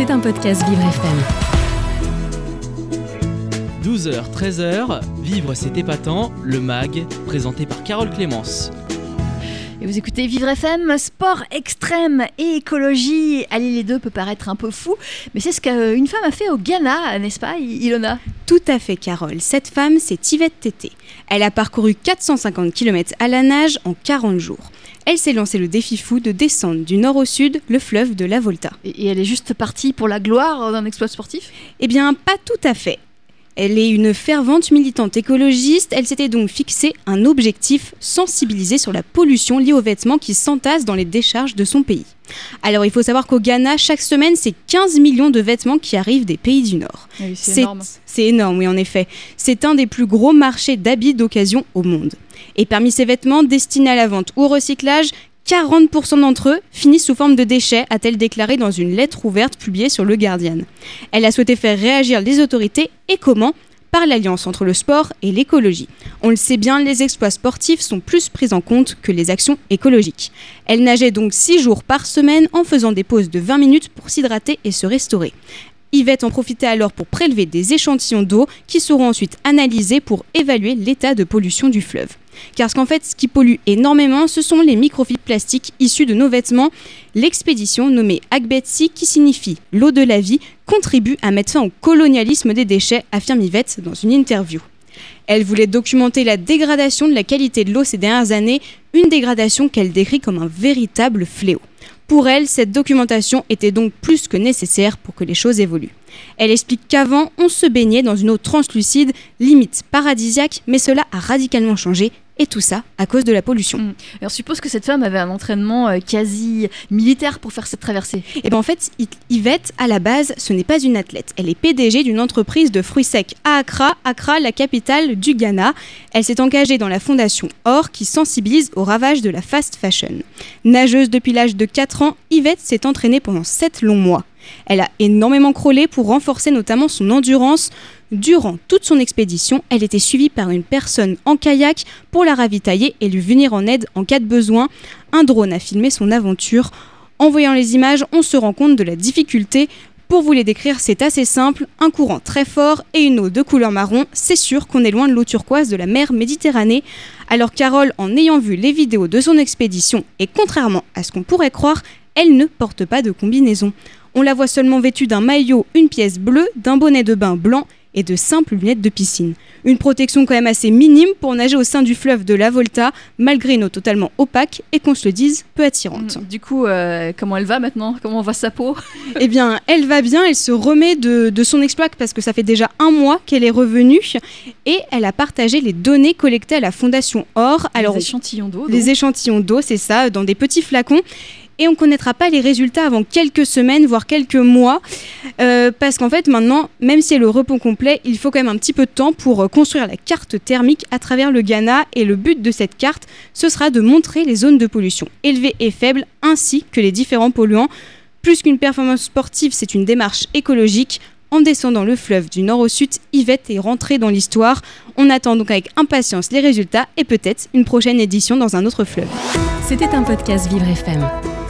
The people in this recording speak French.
C'est un podcast Vivre FM. 12h, 13h, Vivre c'est épatant, le MAG, présenté par Carole Clémence. Et vous écoutez Vivre FM, sport extrême et écologie. Allier les deux peut paraître un peu fou, mais c'est ce qu'une femme a fait au Ghana, n'est-ce pas, Ilona? Tout à fait, Carole. Cette femme, c'est Yvette Tété. Elle a parcouru 450 km à la nage en 40 jours. Elle s'est lancé le défi fou de descendre du nord au sud le fleuve de la Volta. Et elle est juste partie pour la gloire d'un exploit sportif? Eh bien, pas tout à fait. Elle est une fervente militante écologiste. Elle s'était donc fixé un objectif sensibiliser sur la pollution liée aux vêtements qui s'entassent dans les décharges de son pays. Alors il faut savoir qu'au Ghana, chaque semaine, c'est 15 millions de vêtements qui arrivent des pays du Nord. c'est énorme. C'est énorme, oui, en effet. C'est un des plus gros marchés d'habits d'occasion au monde. Et parmi ces vêtements destinés à la vente ou au recyclage, 40% d'entre eux finissent sous forme de déchets, a-t-elle déclaré dans une lettre ouverte publiée sur Le Guardian. Elle a souhaité faire réagir les autorités et comment? Par l'alliance entre le sport et l'écologie. On le sait bien, les exploits sportifs sont plus pris en compte que les actions écologiques. Elle nageait donc 6 jours par semaine en faisant des pauses de 20 minutes pour s'hydrater et se restaurer. Yvette en profitait alors pour prélever des échantillons d'eau qui seront ensuite analysés pour évaluer l'état de pollution du fleuve. Car ce qu'en fait, ce qui pollue énormément, ce sont les microfibres plastiques issus de nos vêtements. L'expédition, nommée Agbetsi, qui signifie l'eau de la vie, contribue à mettre fin au colonialisme des déchets, affirme Yvette dans une interview. Elle voulait documenter la dégradation de la qualité de l'eau ces dernières années, une dégradation qu'elle décrit comme un véritable fléau. Pour elle, cette documentation était donc plus que nécessaire pour que les choses évoluent. Elle explique qu'avant, on se baignait dans une eau translucide, limite paradisiaque, mais cela a radicalement changé et tout ça à cause de la pollution. Mm. on suppose que cette femme avait un entraînement euh, quasi militaire pour faire cette traversée. Et bien en fait, Yvette, à la base, ce n'est pas une athlète. Elle est PDG d'une entreprise de fruits secs à Accra, Accra, la capitale du Ghana. Elle s'est engagée dans la fondation OR qui sensibilise au ravage de la fast fashion. Nageuse depuis l'âge de 4 ans, Yvette s'est entraînée pendant 7 longs mois. Elle a énormément crawlé pour renforcer notamment son endurance. Durant toute son expédition, elle était suivie par une personne en kayak pour la ravitailler et lui venir en aide en cas de besoin. Un drone a filmé son aventure. En voyant les images, on se rend compte de la difficulté. Pour vous les décrire, c'est assez simple. Un courant très fort et une eau de couleur marron, c'est sûr qu'on est loin de l'eau turquoise de la mer Méditerranée. Alors Carole, en ayant vu les vidéos de son expédition, et contrairement à ce qu'on pourrait croire, elle ne porte pas de combinaison. On la voit seulement vêtue d'un maillot, une pièce bleue, d'un bonnet de bain blanc et de simples lunettes de piscine. Une protection quand même assez minime pour nager au sein du fleuve de la Volta, malgré une eau totalement opaque et qu'on se le dise, peu attirante. Mm, du coup, euh, comment elle va maintenant? Comment va sa peau? Eh bien, elle va bien, elle se remet de, son exploit parce que ça fait déjà un mois qu'elle est revenue et elle a partagé les données collectées à la Fondation Or. Alors, les échantillons d'eau Les échantillons d'eau, c'est ça, dans des petits flacons et on ne connaîtra pas les résultats avant quelques semaines, voire quelques mois, euh, parce qu'en fait maintenant, même si elle est le repos complet, il faut quand même un petit peu de temps pour euh, construire la carte thermique à travers le Ghana, et le but de cette carte, ce sera de montrer les zones de pollution élevées et faibles, ainsi que les différents polluants. Plus qu'une performance sportive, c'est une démarche écologique. En descendant le fleuve du nord au sud, Yvette est rentrée dans l'histoire. On attend donc avec impatience les résultats et peut-être une prochaine édition dans un autre fleuve. C'était un podcast Vivre FM.